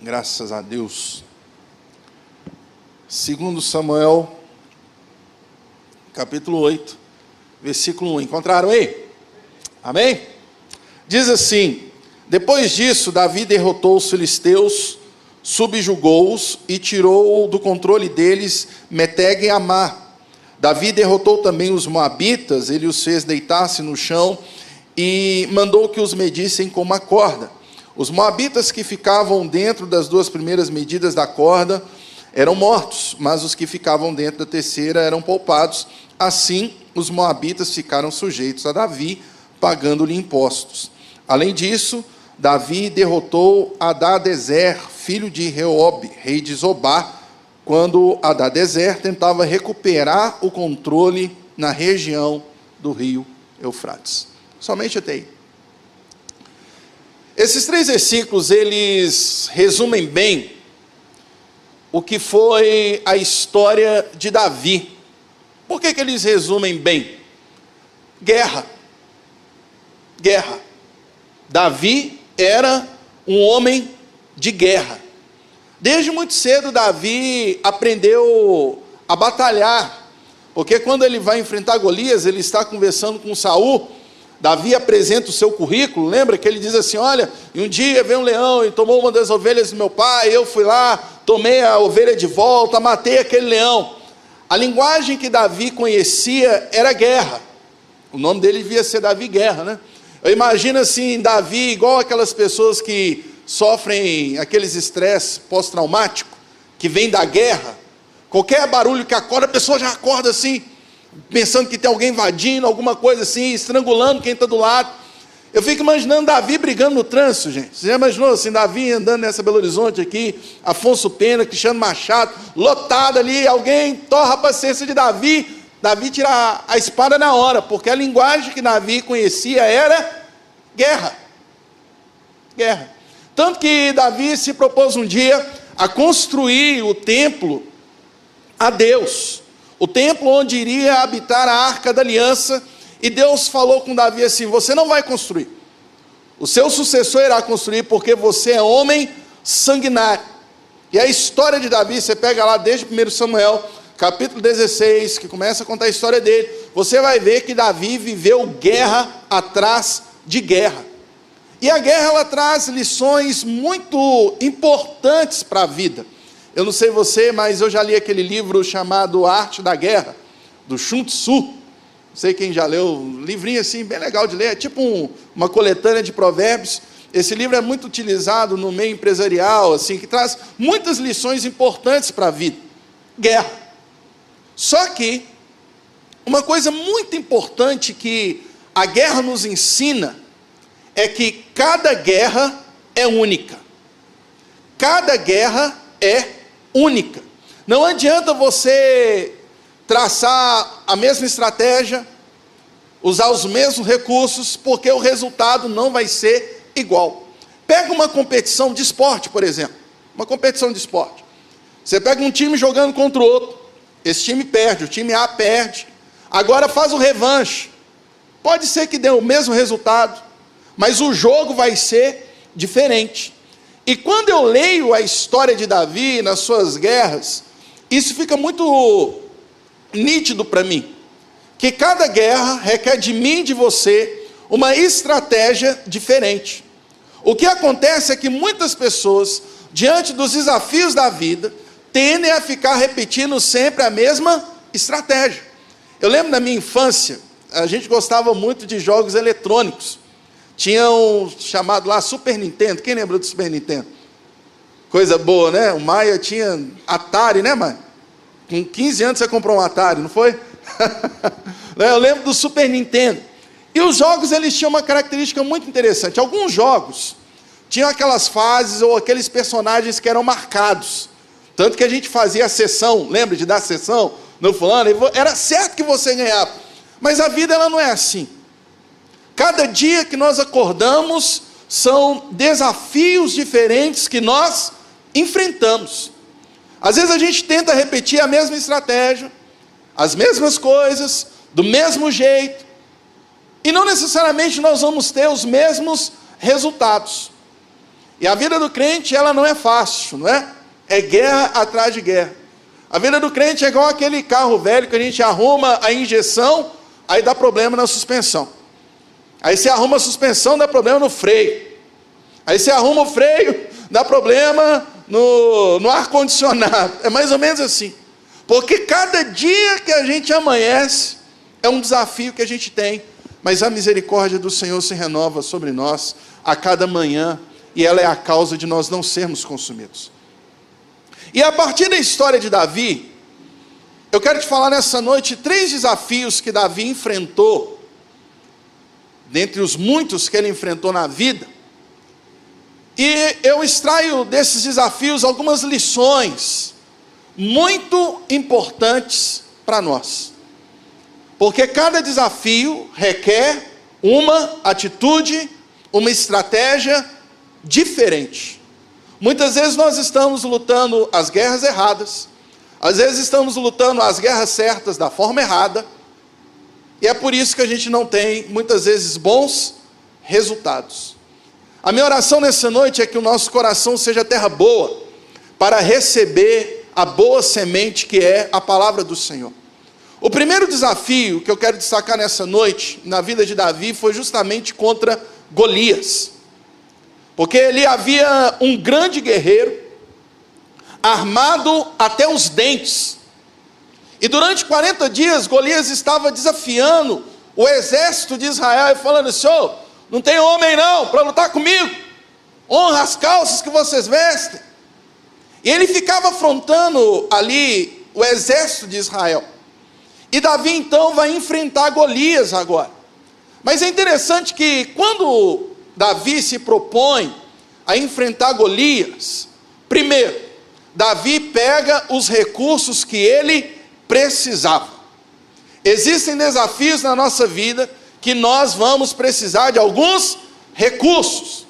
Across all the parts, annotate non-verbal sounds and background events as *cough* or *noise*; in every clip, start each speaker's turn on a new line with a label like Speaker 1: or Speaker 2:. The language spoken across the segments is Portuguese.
Speaker 1: Graças a Deus. Segundo Samuel, capítulo 8, versículo 1. Encontraram aí? Amém? Diz assim: Depois disso, Davi derrotou os filisteus, subjugou-os e tirou do controle deles Meteg e Amar. Davi derrotou também os moabitas, ele os fez deitar-se no chão e mandou que os medissem com uma corda. Os moabitas que ficavam dentro das duas primeiras medidas da corda eram mortos, mas os que ficavam dentro da terceira eram poupados. Assim, os moabitas ficaram sujeitos a Davi, pagando-lhe impostos. Além disso, Davi derrotou Adadezer, filho de Reob, rei de Zobá, quando Adadezer tentava recuperar o controle na região do rio Eufrates. Somente até aí. Esses três versículos, eles resumem bem o que foi a história de Davi. Por que, que eles resumem bem? Guerra. Guerra. Davi era um homem de guerra. Desde muito cedo, Davi aprendeu a batalhar, porque quando ele vai enfrentar Golias, ele está conversando com Saul Davi apresenta o seu currículo, lembra que ele diz assim: Olha, um dia veio um leão e tomou uma das ovelhas do meu pai, eu fui lá, tomei a ovelha de volta, matei aquele leão. A linguagem que Davi conhecia era guerra. O nome dele devia ser Davi Guerra, né? Eu imagino assim, Davi, igual aquelas pessoas que sofrem aqueles estresse pós-traumático, que vem da guerra. Qualquer barulho que acorda, a pessoa já acorda assim pensando que tem alguém invadindo, alguma coisa assim, estrangulando quem está do lado. Eu fico imaginando Davi brigando no trânsito, gente. Você já imaginou assim, Davi andando nessa Belo Horizonte aqui, Afonso Pena, Cristiano Machado, lotado ali, alguém torra a paciência de Davi, Davi tira a espada na hora, porque a linguagem que Davi conhecia era guerra. Guerra. Tanto que Davi se propôs um dia a construir o templo a Deus o templo onde iria habitar a arca da aliança, e Deus falou com Davi assim: Você não vai construir, o seu sucessor irá construir, porque você é homem sanguinário. E a história de Davi, você pega lá desde 1 Samuel, capítulo 16, que começa a contar a história dele, você vai ver que Davi viveu guerra atrás de guerra. E a guerra ela traz lições muito importantes para a vida. Eu não sei você, mas eu já li aquele livro chamado Arte da Guerra, do Sun Tzu. Não sei quem já leu, um livrinho assim, bem legal de ler, é tipo um, uma coletânea de provérbios. Esse livro é muito utilizado no meio empresarial, assim, que traz muitas lições importantes para a vida. Guerra. Só que uma coisa muito importante que a guerra nos ensina é que cada guerra é única. Cada guerra é única. Não adianta você traçar a mesma estratégia, usar os mesmos recursos, porque o resultado não vai ser igual. Pega uma competição de esporte, por exemplo. Uma competição de esporte. Você pega um time jogando contra o outro. Esse time perde, o time A perde. Agora faz o revanche. Pode ser que dê o mesmo resultado, mas o jogo vai ser diferente. E quando eu leio a história de Davi nas suas guerras, isso fica muito nítido para mim. Que cada guerra requer de mim e de você uma estratégia diferente. O que acontece é que muitas pessoas, diante dos desafios da vida, tendem a ficar repetindo sempre a mesma estratégia. Eu lembro na minha infância, a gente gostava muito de jogos eletrônicos. Tinha um chamado lá Super Nintendo. Quem lembra do Super Nintendo? Coisa boa, né? O Maia tinha Atari, né, Maia? Com 15 anos você comprou um Atari, não foi? *laughs* Né, eu lembro do Super Nintendo. E os jogos eles tinham uma característica muito interessante. Alguns jogos tinham aquelas fases ou aqueles personagens que eram marcados. Tanto que a gente fazia a sessão, lembra de dar sessão no fulano? Era certo que você ganhava. Mas a vida ela não é assim. Cada dia que nós acordamos são desafios diferentes que nós enfrentamos. Às vezes a gente tenta repetir a mesma estratégia, as mesmas coisas, do mesmo jeito, e não necessariamente nós vamos ter os mesmos resultados. E a vida do crente, ela não é fácil, não é? É guerra atrás de guerra. A vida do crente é igual aquele carro velho que a gente arruma a injeção, aí dá problema na suspensão. Aí você arruma a suspensão, dá problema no freio. Aí você arruma o freio, dá problema no, no ar-condicionado. É mais ou menos assim. Porque cada dia que a gente amanhece é um desafio que a gente tem, mas a misericórdia do Senhor se renova sobre nós a cada manhã e ela é a causa de nós não sermos consumidos. E a partir da história de Davi, eu quero te falar nessa noite três desafios que Davi enfrentou, dentre os muitos que ele enfrentou na vida, e eu extraio desses desafios algumas lições muito importantes para nós. Porque cada desafio requer uma atitude, uma estratégia diferente. Muitas vezes nós estamos lutando as guerras erradas, às vezes estamos lutando as guerras certas da forma errada, e é por isso que a gente não tem muitas vezes bons resultados. A minha oração nessa noite é que o nosso coração seja terra boa para receber a boa semente que é a palavra do Senhor. O primeiro desafio que eu quero destacar nessa noite, na vida de Davi, foi justamente contra Golias. Porque ele havia um grande guerreiro, armado até os dentes. E durante 40 dias, Golias estava desafiando o exército de Israel e falando: Senhor, não tem homem não para lutar comigo. Honra as calças que vocês vestem. E ele ficava afrontando ali o exército de Israel. E Davi então vai enfrentar Golias agora. Mas é interessante que quando Davi se propõe a enfrentar Golias, primeiro, Davi pega os recursos que ele precisava. Existem desafios na nossa vida que nós vamos precisar de alguns recursos.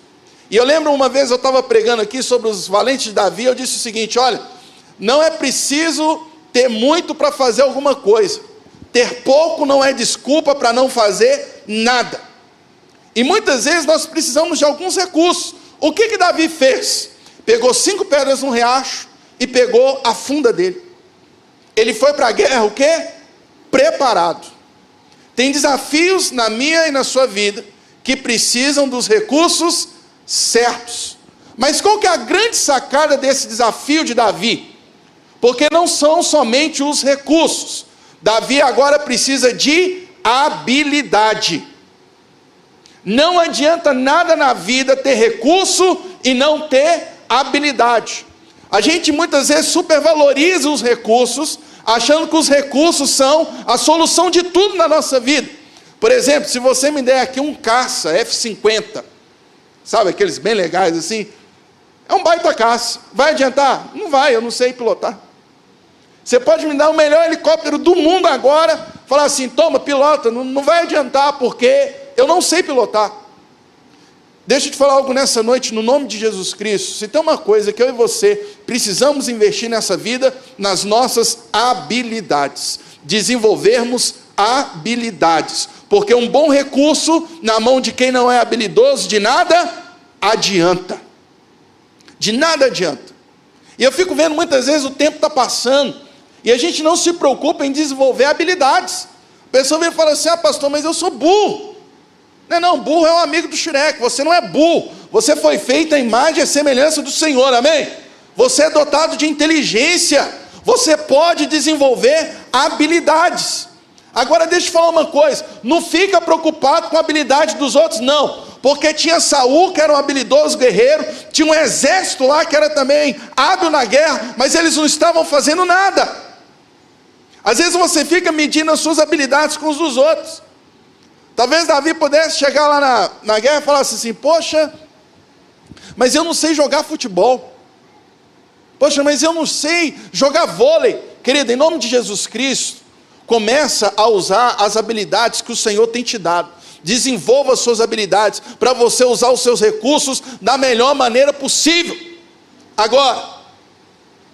Speaker 1: E eu lembro uma vez eu estava pregando aqui sobre os valentes de Davi, eu disse o seguinte: olha, não é preciso ter muito para fazer alguma coisa, ter pouco não é desculpa para não fazer nada. E muitas vezes nós precisamos de alguns recursos. O que que Davi fez? Pegou cinco pedras no riacho e pegou a funda dele. Ele foi para a guerra o quê? Preparado. Tem desafios na minha e na sua vida que precisam dos recursos certos. Mas qual que é a grande sacada desse desafio de Davi? Porque não são somente os recursos. Davi agora precisa de habilidade. Não adianta nada na vida ter recurso e não ter habilidade. A gente muitas vezes supervaloriza os recursos achando que os recursos são a solução de tudo na nossa vida. Por exemplo, se você me der aqui um caça F50, sabe aqueles bem legais assim, é um baita caça. Vai adiantar? Não vai, eu não sei pilotar. Você pode me dar o melhor helicóptero do mundo agora, falar assim, toma, pilota, não, não vai adiantar, porque eu não sei pilotar. Deixa eu te falar algo nessa noite, no nome de Jesus Cristo. Se tem uma coisa que eu e você precisamos investir nessa vida, nas nossas habilidades. Desenvolvermos habilidades. Porque um bom recurso na mão de quem não é habilidoso, de nada adianta. De nada adianta. E eu fico vendo muitas vezes o tempo está passando e a gente não se preocupa em desenvolver habilidades. A pessoa vem e fala assim: ah, pastor, mas eu sou burro. Não, não, burro é um amigo do Shrek, você não é burro, você foi feito à imagem e semelhança do Senhor, amém? Você é dotado de inteligência, você pode desenvolver habilidades. Agora deixa eu falar uma coisa, não fica preocupado com a habilidade dos outros, não, porque tinha Saul, que era um habilidoso guerreiro, tinha um exército lá que era também hábil na guerra, mas eles não estavam fazendo nada. Às vezes você fica medindo as suas habilidades com os dos outros. Talvez Davi pudesse chegar lá na, na guerra e falar assim: Poxa, mas eu não sei jogar futebol. Poxa, mas eu não sei jogar vôlei. Querido, em nome de Jesus Cristo, começa a usar as habilidades que o Senhor tem te dado. Desenvolva as suas habilidades para você usar os seus recursos da melhor maneira possível. Agora,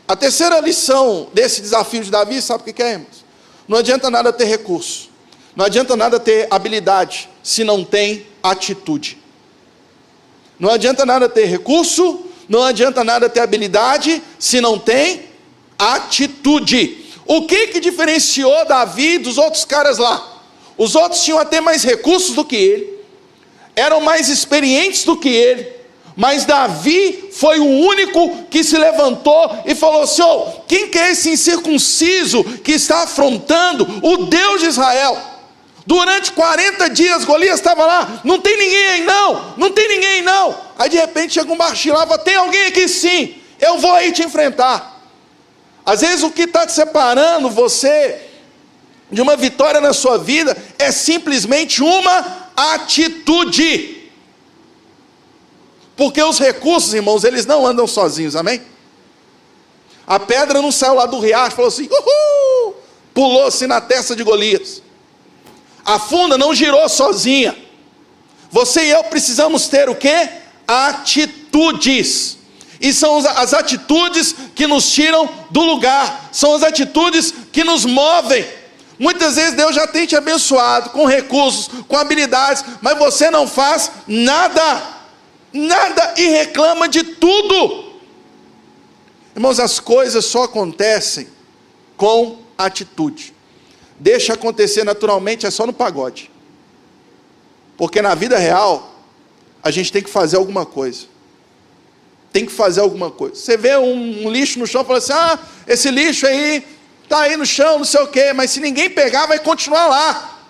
Speaker 1: a terceira lição desse desafio de Davi, sabe o que é, irmãos? Não adianta nada ter recurso. Não adianta nada ter habilidade se não tem atitude. Não adianta nada ter recurso, não adianta nada ter habilidade, se não tem atitude. O que que diferenciou Davi dos outros caras lá? Os outros tinham até mais recursos do que ele, eram mais experientes do que ele, mas Davi foi o único que se levantou e falou: Senhor, quem que é esse incircunciso que está afrontando o Deus de Israel? Durante 40 dias Golias estava lá, não tem ninguém aí não, não tem ninguém aí não. Aí de repente chega um baixinho fala, tem alguém aqui sim, eu vou aí te enfrentar. Às vezes o que está te separando você de uma vitória na sua vida é simplesmente uma atitude. Porque os recursos, irmãos, eles não andam sozinhos, amém? A pedra não saiu lá do riacho, falou assim, uhul, pulou assim na testa de Golias. A funda não girou sozinha. Você e eu precisamos ter o que? Atitudes. E são as atitudes que nos tiram do lugar, são as atitudes que nos movem. Muitas vezes Deus já tem te abençoado com recursos, com habilidades, mas você não faz nada, nada e reclama de tudo. Irmãos, as coisas só acontecem com atitude deixa acontecer naturalmente é só no pagode. Porque na vida real, a gente tem que fazer alguma coisa. Tem que fazer alguma coisa. Você vê um, um lixo no chão e fala assim: ah, esse lixo aí está aí no chão, não sei o quê, mas se ninguém pegar, vai continuar lá.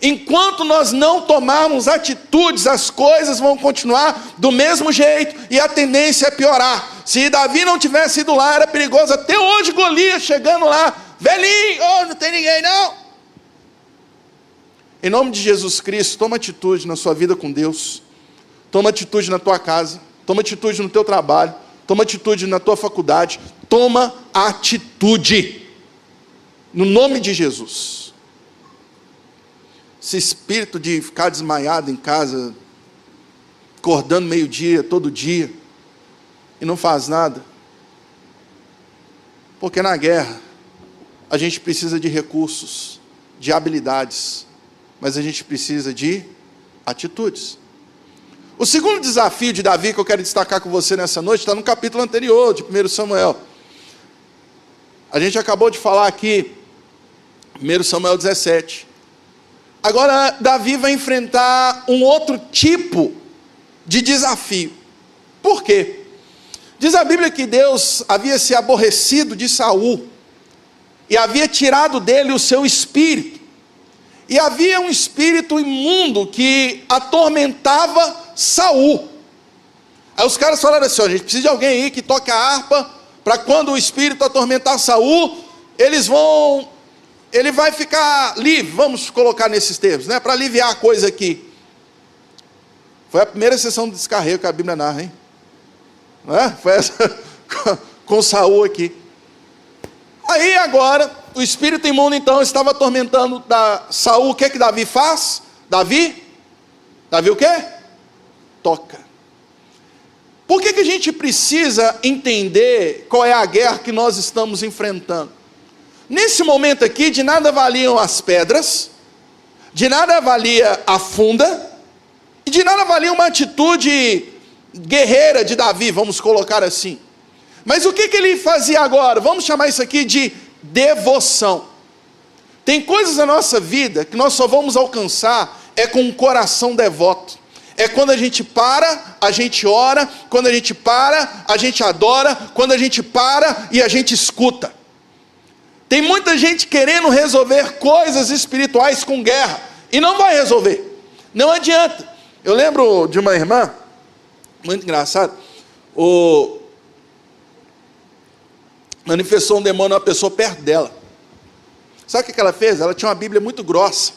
Speaker 1: Enquanto nós não tomarmos atitudes, as coisas vão continuar do mesmo jeito e a tendência é piorar. Se Davi não tivesse ido lá, era perigoso. Até hoje, Golias chegando lá, Velhinho, oh, não tem ninguém não. Em nome de Jesus Cristo, toma atitude na sua vida com Deus. Toma atitude na tua casa. Toma atitude no teu trabalho. Toma atitude na tua faculdade. Toma atitude. No nome de Jesus. Esse espírito de ficar desmaiado em casa, acordando meio-dia, todo dia, e não faz nada. Porque na guerra, a gente precisa de recursos, de habilidades, mas a gente precisa de atitudes. O segundo desafio de Davi que eu quero destacar com você nessa noite está no capítulo anterior, de 1 Samuel. A gente acabou de falar aqui, 1 Samuel 17. Agora, Davi vai enfrentar um outro tipo de desafio. Por quê? Diz a Bíblia que Deus havia se aborrecido de Saul e havia tirado dele o seu espírito. E havia um espírito imundo que atormentava Saul. Aí os caras falaram assim: a gente precisa de alguém aí que toque a harpa, para quando o espírito atormentar Saul, eles vão, ele vai ficar livre, vamos colocar nesses termos, né? Para aliviar a coisa aqui. Foi a primeira sessão de descarrego que a Bíblia narra, hein? Não é? Foi essa *laughs* com Saul aqui. Aí agora, o espírito imundo então estava atormentando da Saul. O que é que Davi faz? Davi? Davi o quê? Toca. Por que, que a gente precisa entender qual é a guerra que nós estamos enfrentando? Nesse momento aqui, de nada valiam as pedras, de nada valia a funda, e de nada valia uma atitude guerreira de Davi, vamos colocar assim. Mas o que, que ele fazia agora? Vamos chamar isso aqui de devoção. Tem coisas na nossa vida que nós só vamos alcançar é com um coração devoto. É quando a gente para, a gente ora, quando a gente para, a gente adora, quando a gente para e a gente escuta. Tem muita gente querendo resolver coisas espirituais com guerra e não vai resolver. Não adianta. Eu lembro de uma irmã, muito engraçado, o, manifestou um demônio uma pessoa perto dela. Sabe o que ela fez? Ela tinha uma Bíblia muito grossa.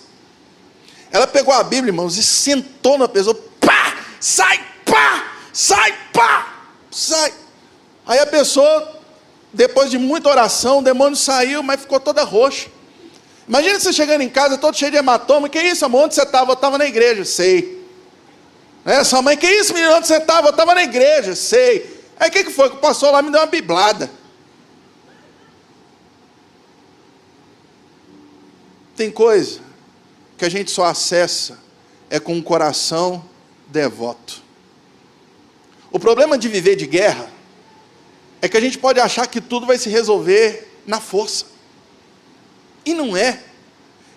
Speaker 1: Ela pegou a Bíblia, irmãos, e sentou na pessoa, pá, sai, pá, sai, pá, sai. Aí a pessoa, depois de muita oração, o demônio saiu, mas ficou toda roxa. Imagina você chegando em casa todo cheio de hematoma, que isso, amor, onde você estava? Eu estava na igreja, sei. É, sua mãe, que isso, menino, onde você estava? Eu estava na igreja, sei. Aí o que, que foi? Que passou lá me deu uma biblada. Tem coisa que a gente só acessa é com um coração devoto. O problema de viver de guerra é que a gente pode achar que tudo vai se resolver na força. E não é.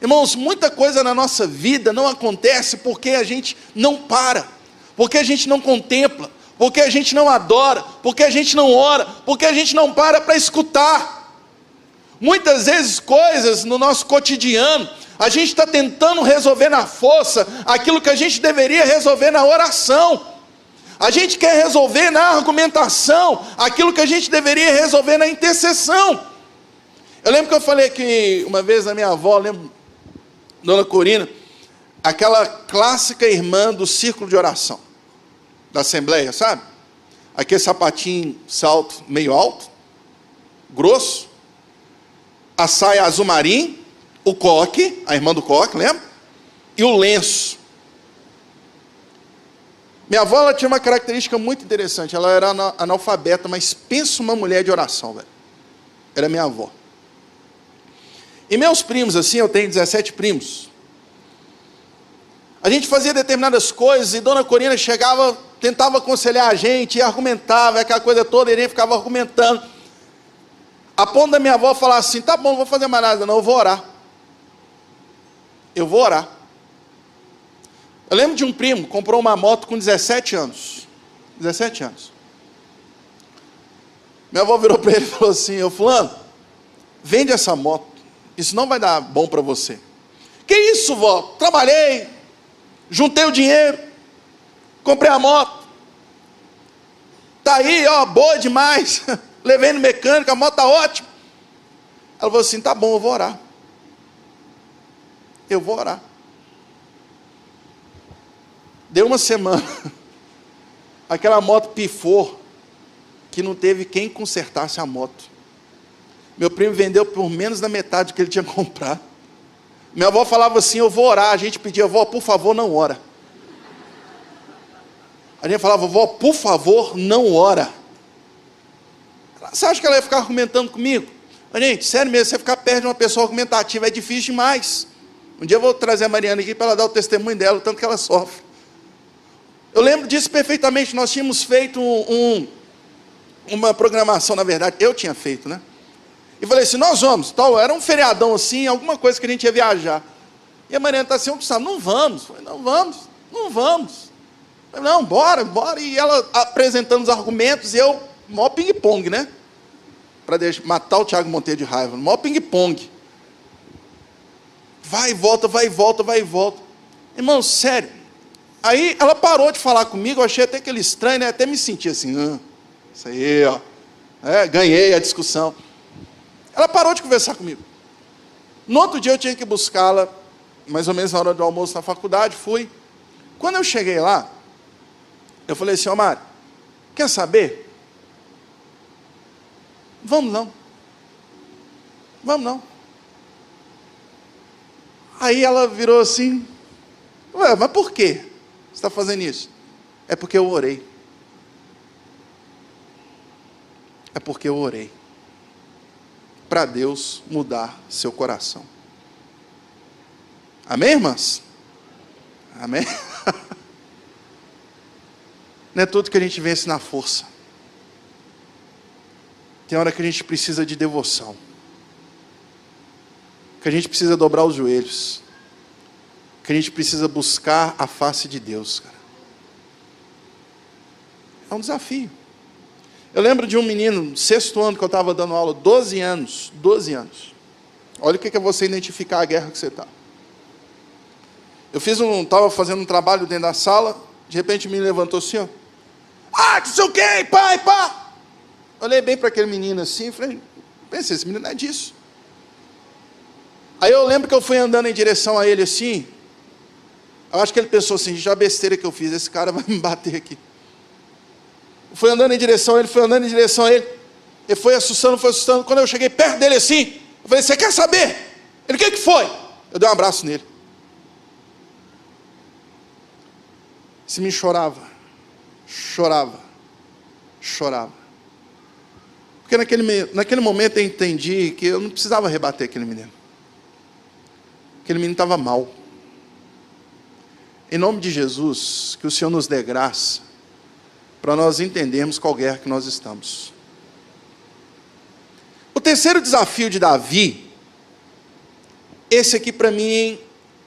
Speaker 1: Irmãos, muita coisa na nossa vida não acontece porque a gente não para, porque a gente não contempla, porque a gente não adora, porque a gente não ora, porque a gente não para para escutar. Muitas vezes, coisas no nosso cotidiano, a gente está tentando resolver na força aquilo que a gente deveria resolver na oração. A gente quer resolver na argumentação aquilo que a gente deveria resolver na intercessão. Eu lembro que eu falei que uma vez a minha avó, lembro, Dona Corina, aquela clássica irmã do círculo de oração da Assembleia, sabe? Aquele sapatinho, salto meio alto, grosso, a saia azul marinho, o coque, a irmã do coque, lembra? E o lenço. Minha avó ela tinha uma característica muito interessante. Ela era analfabeta, mas pensa uma mulher de oração, velho. Era minha avó. E meus primos, assim, eu tenho 17 primos. A gente fazia determinadas coisas e Dona Corina chegava, tentava aconselhar a gente, e argumentava, aquela coisa toda, e ele ficava argumentando. A ponto da minha avó falar assim: tá bom, não vou fazer mais nada, não, eu vou orar. Eu vou orar. Eu lembro de um primo, comprou uma moto com 17 anos. 17 anos. Minha avó virou para ele e falou assim: Ô Fulano, vende essa moto. Isso não vai dar bom para você. Que isso, vó? Trabalhei, juntei o dinheiro, comprei a moto. Tá aí, ó, boa demais. *laughs* Levei no mecânico, a moto tá ótima. Ela falou assim: tá bom, eu vou orar. Eu vou orar. Deu uma semana. *laughs* Aquela moto pifou, que não teve quem consertasse a moto. Meu primo vendeu por menos da metade do que ele tinha *laughs* comprado. Minha avó falava assim: Eu vou orar. A gente pedia, avó, por favor, não ora. A gente falava, vovó, por favor, não ora. Você acha que ela ia ficar argumentando comigo? Gente, sério mesmo, você ficar perto de uma pessoa argumentativa é difícil demais. Um dia eu vou trazer a Mariana aqui para ela dar o testemunho dela, o tanto que ela sofre. Eu lembro disso perfeitamente. Nós tínhamos feito um, um, uma programação, na verdade, eu tinha feito, né? E falei assim: nós vamos, tal. Era um feriadão assim, alguma coisa que a gente ia viajar. E a Mariana está assim: Gustavo, não vamos. Falei, não vamos, não vamos. Falei, não, bora, bora. E ela apresentando os argumentos, e eu, mó ping-pong, né? Para matar o Tiago Monteiro de raiva, mó ping-pong. Vai e volta, vai e volta, vai e volta. Irmão, sério, Aí ela parou de falar comigo, eu achei até aquele estranho, né? Até me senti assim, ah, isso aí, ó. É, ganhei a discussão. Ela parou de conversar comigo. No outro dia eu tinha que buscá-la, mais ou menos na hora do almoço na faculdade, fui. Quando eu cheguei lá, eu falei assim, Mário, quer saber? Vamos não. Vamos não. Aí ela virou assim, Ué, mas por quê? Você está fazendo isso? É porque eu orei. É porque eu orei. Para Deus mudar seu coração. Amém, irmãs? Amém? *laughs* Não é tudo que a gente vence na força. Tem hora que a gente precisa de devoção. Que a gente precisa dobrar os joelhos que a gente precisa buscar a face de Deus, cara. É um desafio. Eu lembro de um menino, sexto ano que eu estava dando aula, 12 anos, 12 anos. Olha o que é você identificar a guerra que você está. Eu fiz um, estava fazendo um trabalho dentro da sala, de repente me levantou assim, ó. Ah, não sei o que, pai, pá. Olhei bem para aquele menino assim, falei, pensei, esse menino não é disso. Aí eu lembro que eu fui andando em direção a ele assim, eu acho que ele pensou assim: já besteira que eu fiz, esse cara *laughs* vai me bater aqui. Foi andando em direção a ele, foi andando em direção a ele. Ele foi assustando, foi assustando. Quando eu cheguei perto dele assim, eu falei: Você quer saber? Ele: O que, que foi? Eu dei um abraço nele. Esse menino chorava, chorava, chorava. Porque naquele, naquele momento eu entendi que eu não precisava rebater aquele menino. Aquele menino estava mal. Em nome de Jesus, que o Senhor nos dê graça para nós entendermos qual guerra que nós estamos. O terceiro desafio de Davi, esse aqui para mim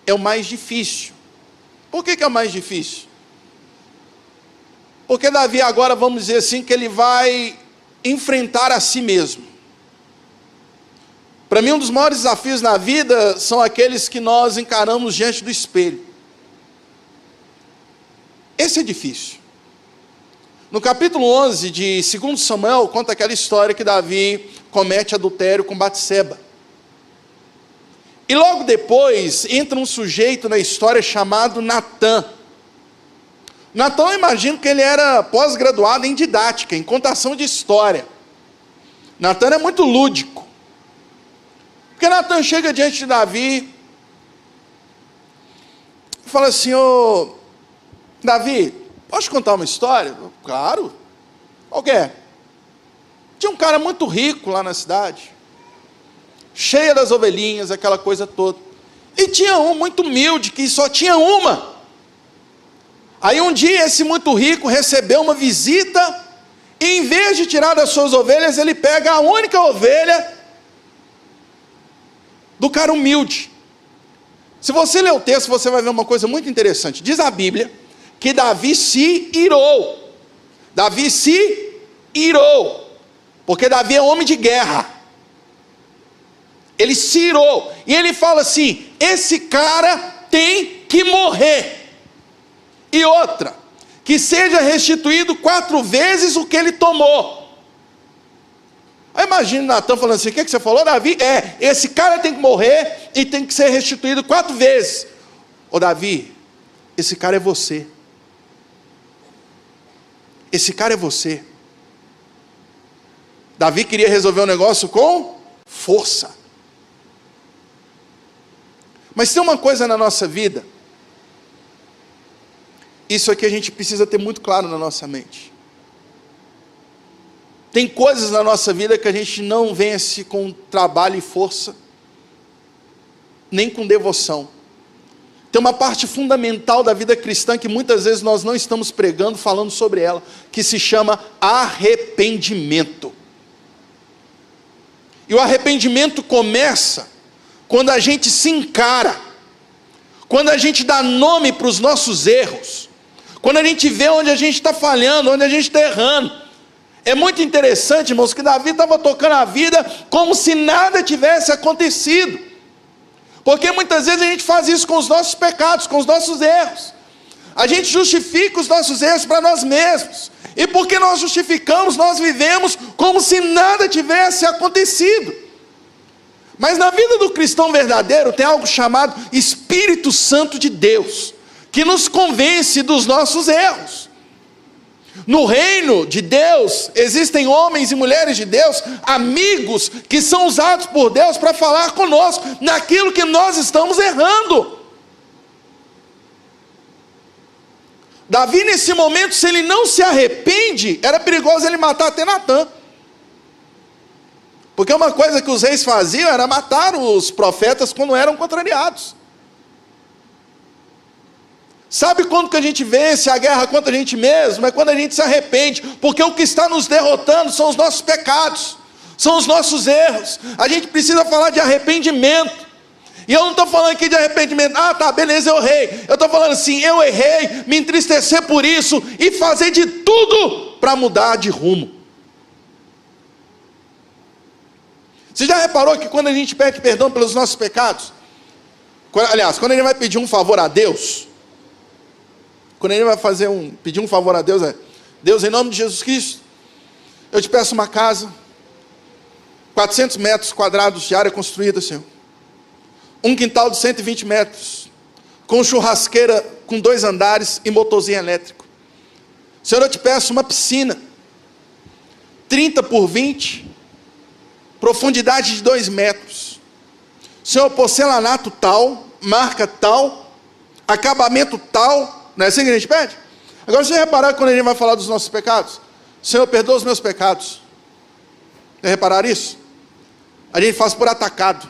Speaker 1: é o mais difícil. Por que, que é o mais difícil? Porque Davi agora, vamos dizer assim, que ele vai enfrentar a si mesmo. Para mim, um dos maiores desafios na vida são aqueles que nós encaramos diante do espelho. Esse é difícil. No capítulo 11 de 2 Samuel, conta aquela história que Davi comete adultério com Batseba. E logo depois entra um sujeito na história chamado Natã. Natã, eu imagino que ele era pós-graduado em didática, em contação de história. Natã é muito lúdico. Porque Natan chega diante de Davi e fala assim: Ô Davi, posso contar uma história? Claro. Qual é? Tinha um cara muito rico lá na cidade, cheia das ovelhinhas, aquela coisa toda. E tinha um muito humilde, que só tinha uma. Aí um dia esse muito rico recebeu uma visita, e em vez de tirar das suas ovelhas, ele pega a única ovelha do cara humilde. Se você ler o texto, você vai ver uma coisa muito interessante. Diz a Bíblia que Davi se irou. Davi se irou. Porque Davi é homem de guerra. Ele se irou. E ele fala assim: esse cara tem que morrer. E outra, que seja restituído quatro vezes o que ele tomou. Aí imagina Natan falando assim: o que, que você falou, Davi? É, esse cara tem que morrer e tem que ser restituído quatro vezes. Ô Davi, esse cara é você. Esse cara é você. Davi queria resolver o um negócio com força. Mas tem uma coisa na nossa vida, isso aqui a gente precisa ter muito claro na nossa mente. Tem coisas na nossa vida que a gente não vence com trabalho e força, nem com devoção. Tem uma parte fundamental da vida cristã que muitas vezes nós não estamos pregando, falando sobre ela, que se chama arrependimento. E o arrependimento começa quando a gente se encara, quando a gente dá nome para os nossos erros, quando a gente vê onde a gente está falhando, onde a gente está errando. É muito interessante, irmãos, que Davi estava tocando a vida como se nada tivesse acontecido. Porque muitas vezes a gente faz isso com os nossos pecados, com os nossos erros. A gente justifica os nossos erros para nós mesmos. E porque nós justificamos, nós vivemos como se nada tivesse acontecido. Mas na vida do cristão verdadeiro tem algo chamado Espírito Santo de Deus, que nos convence dos nossos erros. No reino de Deus, existem homens e mulheres de Deus, amigos, que são usados por Deus para falar conosco naquilo que nós estamos errando. Davi, nesse momento, se ele não se arrepende, era perigoso ele matar até Natan. Porque uma coisa que os reis faziam era matar os profetas quando eram contrariados. Sabe quando que a gente vence a guerra contra a gente mesmo? É quando a gente se arrepende, porque o que está nos derrotando são os nossos pecados, são os nossos erros. A gente precisa falar de arrependimento. E eu não estou falando aqui de arrependimento, ah tá, beleza, eu errei. Eu estou falando assim, eu errei, me entristecer por isso e fazer de tudo para mudar de rumo. Você já reparou que quando a gente pede perdão pelos nossos pecados, aliás, quando a gente vai pedir um favor a Deus, quando ele vai fazer um, pedir um favor a Deus, é: Deus, em nome de Jesus Cristo, eu te peço uma casa, 400 metros quadrados de área construída, Senhor. Um quintal de 120 metros, com churrasqueira com dois andares e motorzinho elétrico. Senhor, eu te peço uma piscina, 30 por 20, profundidade de 2 metros. Senhor, porcelanato tal, marca tal, acabamento tal, não é assim que a gente pede? Agora, você reparar quando a gente vai falar dos nossos pecados? Senhor, perdoa os meus pecados. Já repararam isso? A gente faz por atacado.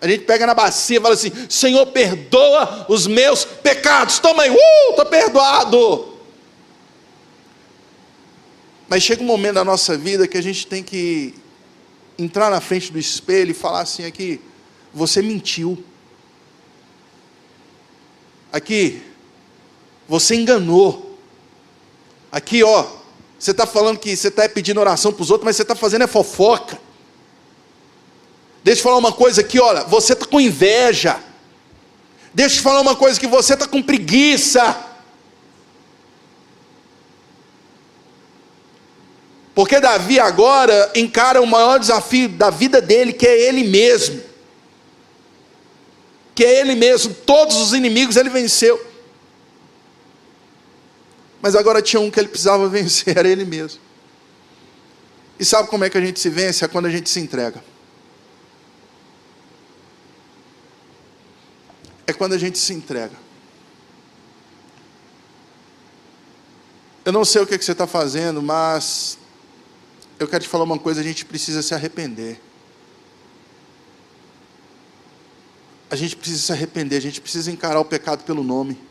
Speaker 1: A gente pega na bacia e fala assim: Senhor, perdoa os meus pecados. Toma aí, uh, estou perdoado. Mas chega um momento da nossa vida que a gente tem que entrar na frente do espelho e falar assim aqui, você mentiu. Aqui, você enganou. Aqui, ó, você está falando que você está pedindo oração para os outros, mas você está fazendo é fofoca. Deixa eu falar uma coisa aqui, olha, você está com inveja. Deixa eu falar uma coisa que você está com preguiça. Porque Davi agora encara o maior desafio da vida dele, que é ele mesmo. Que é ele mesmo, todos os inimigos ele venceu. Mas agora tinha um que ele precisava *laughs* vencer, era ele mesmo. E sabe como é que a gente se vence? É quando a gente se entrega. É quando a gente se entrega. Eu não sei o que, que você está fazendo, mas eu quero te falar uma coisa: a gente precisa se arrepender. A gente precisa se arrepender, a gente precisa encarar o pecado pelo nome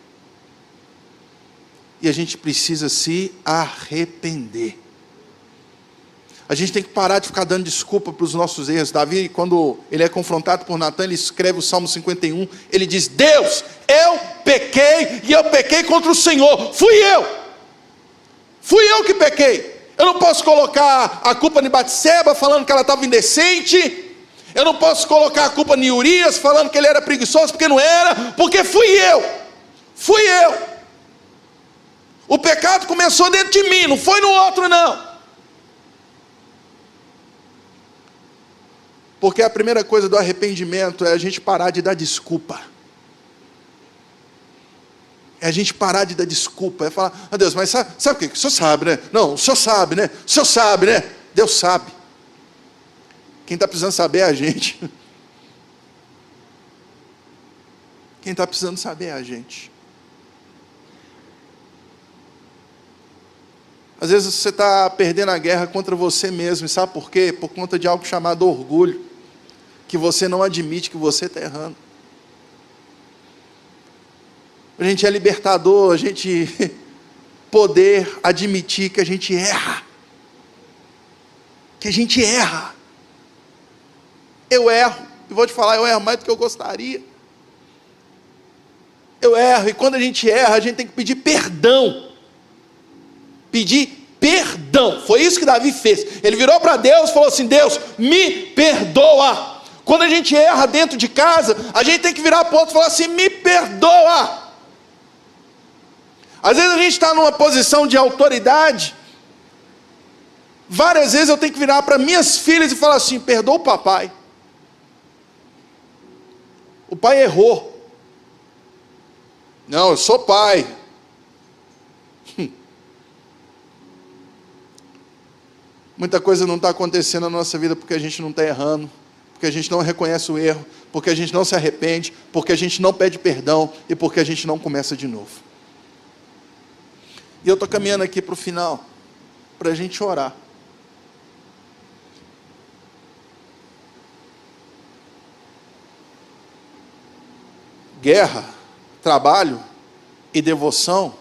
Speaker 1: e a gente precisa se arrepender. A gente tem que parar de ficar dando desculpa para os nossos erros. Davi, quando ele é confrontado por Natan, ele escreve o Salmo 51, ele diz: Deus, eu pequei e eu pequei contra o Senhor, fui eu, fui eu que pequei. Eu não posso colocar a culpa em Batseba falando que ela estava indecente. Eu não posso colocar a culpa em Urias falando que ele era preguiçoso, porque não era, porque fui eu. Fui eu. O pecado começou dentro de mim, não foi no outro, não. Porque a primeira coisa do arrependimento é a gente parar de dar desculpa. É a gente parar de dar desculpa. É falar, ah Deus, mas sabe, sabe o que? O senhor sabe, né? Não, o senhor sabe, né? O senhor sabe, né? Deus sabe. Quem está precisando saber é a gente. *laughs* Quem está precisando saber é a gente. Às vezes você está perdendo a guerra contra você mesmo, e sabe por quê? Por conta de algo chamado orgulho, que você não admite que você está errando. A gente é libertador, a gente *laughs* poder admitir que a gente erra. Que a gente erra. Eu erro, e vou te falar, eu erro mais do que eu gostaria. Eu erro, e quando a gente erra, a gente tem que pedir perdão pedir perdão. Foi isso que Davi fez. Ele virou para Deus e falou assim: Deus, me perdoa. Quando a gente erra dentro de casa, a gente tem que virar para o outro e falar assim: me perdoa. Às vezes a gente está numa posição de autoridade. Várias vezes eu tenho que virar para minhas filhas e falar assim: perdoa o papai. O pai errou. Não, eu sou pai. Muita coisa não está acontecendo na nossa vida porque a gente não está errando, porque a gente não reconhece o erro, porque a gente não se arrepende, porque a gente não pede perdão e porque a gente não começa de novo. E eu estou caminhando aqui para o final, para a gente orar. Guerra, trabalho e devoção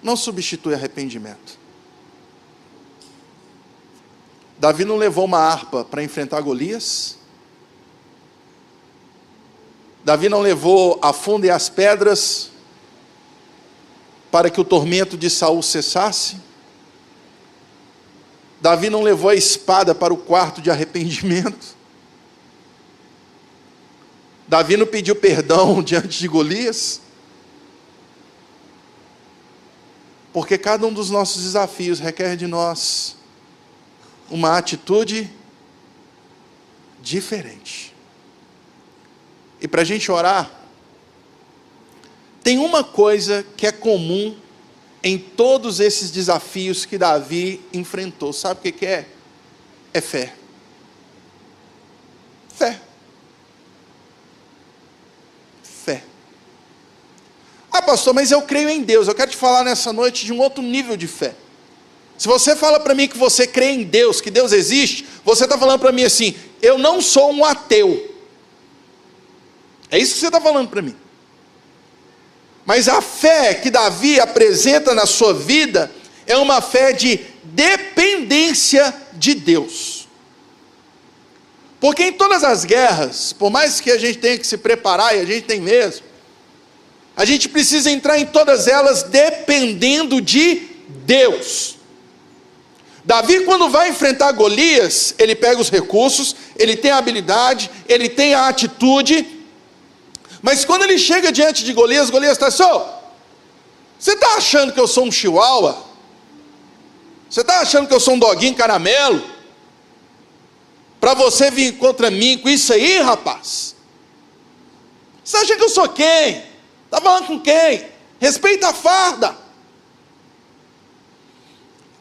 Speaker 1: não substitui arrependimento. Davi não levou uma harpa para enfrentar Golias. Davi não levou a funda e as pedras para que o tormento de Saul cessasse. Davi não levou a espada para o quarto de arrependimento. Davi não pediu perdão *laughs* diante de Golias. Porque cada um dos nossos desafios requer de nós uma atitude diferente. E para a gente orar, tem uma coisa que é comum em todos esses desafios que Davi enfrentou. Sabe o que, é? É fé. Fé. Fé. Ah, pastor, mas eu creio em Deus. Eu quero te falar nessa noite de um outro nível de fé. Se você fala para mim que você crê em Deus, que Deus existe, você está falando para mim assim: eu não sou um ateu. É isso que você está falando para mim. Mas a fé que Davi apresenta na sua vida é uma fé de dependência de Deus. Porque em todas as guerras, por mais que a gente tenha que se preparar, e a gente tem mesmo, a gente precisa entrar em todas elas dependendo de Deus. Davi, quando vai enfrentar Golias, ele pega os recursos, ele tem a habilidade, ele tem a atitude, mas quando ele chega diante de Golias, Golias está assim: oh, você está achando que eu sou um chihuahua? Você está achando que eu sou um doguinho caramelo? para você vir contra mim com isso aí, rapaz? Você acha que eu sou quem? Está falando com quem? Respeita a farda.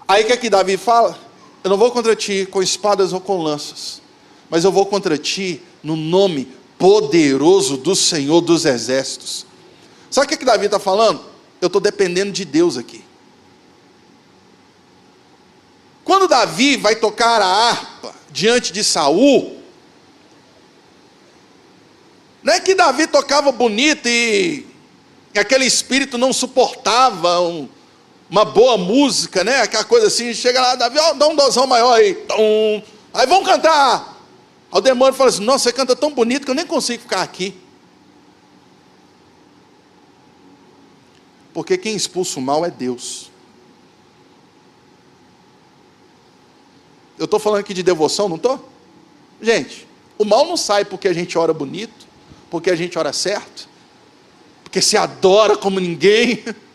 Speaker 1: Aí o que é que Davi fala? Eu não vou contra ti com espadas ou com lanças, mas eu vou contra ti no nome poderoso do Senhor dos Exércitos. Sabe o que, é que Davi está falando? Eu estou dependendo de Deus aqui. Quando Davi vai tocar a harpa, diante de Saul, não é que Davi tocava bonito e aquele espírito não suportava um, uma boa música, né? Aquela coisa assim, chega lá, Davi, ó, dá um dosão maior aí. Tum. Aí vamos cantar. Aí o demônio fala assim: Nossa, você canta tão bonito que eu nem consigo ficar aqui. Porque quem expulsa o mal é Deus. Eu estou falando aqui de devoção, não estou? Gente, o mal não sai porque a gente ora bonito, porque a gente ora certo, porque se adora como ninguém. *laughs*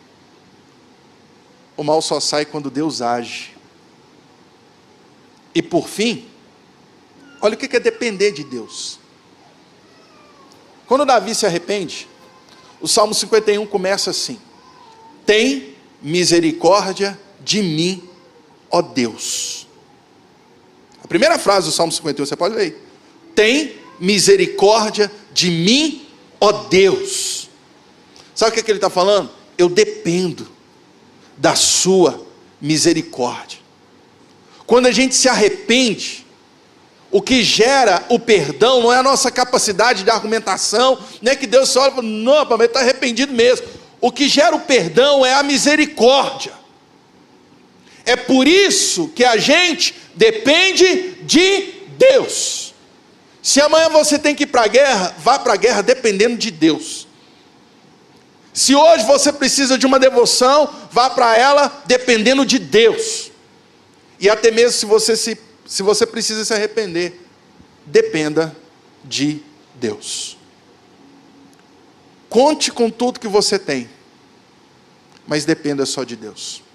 Speaker 1: O mal só sai quando Deus age. E por fim, olha o que é depender de Deus. Quando Davi se arrepende, o Salmo 51 começa assim: Tem misericórdia de mim, ó Deus. A primeira frase do Salmo 51, você pode ler. Tem misericórdia de mim, ó Deus. Sabe o que, é que ele está falando? Eu dependo da sua misericórdia. Quando a gente se arrepende, o que gera o perdão não é a nossa capacidade de argumentação, nem é que Deus só fala, não, mas está arrependido mesmo. O que gera o perdão é a misericórdia. É por isso que a gente depende de Deus. Se amanhã você tem que ir para a guerra, vá para a guerra dependendo de Deus. Se hoje você precisa de uma devoção, vá para ela dependendo de Deus. E até mesmo se você, se, se você precisa se arrepender, dependa de Deus. Conte com tudo que você tem, mas dependa só de Deus.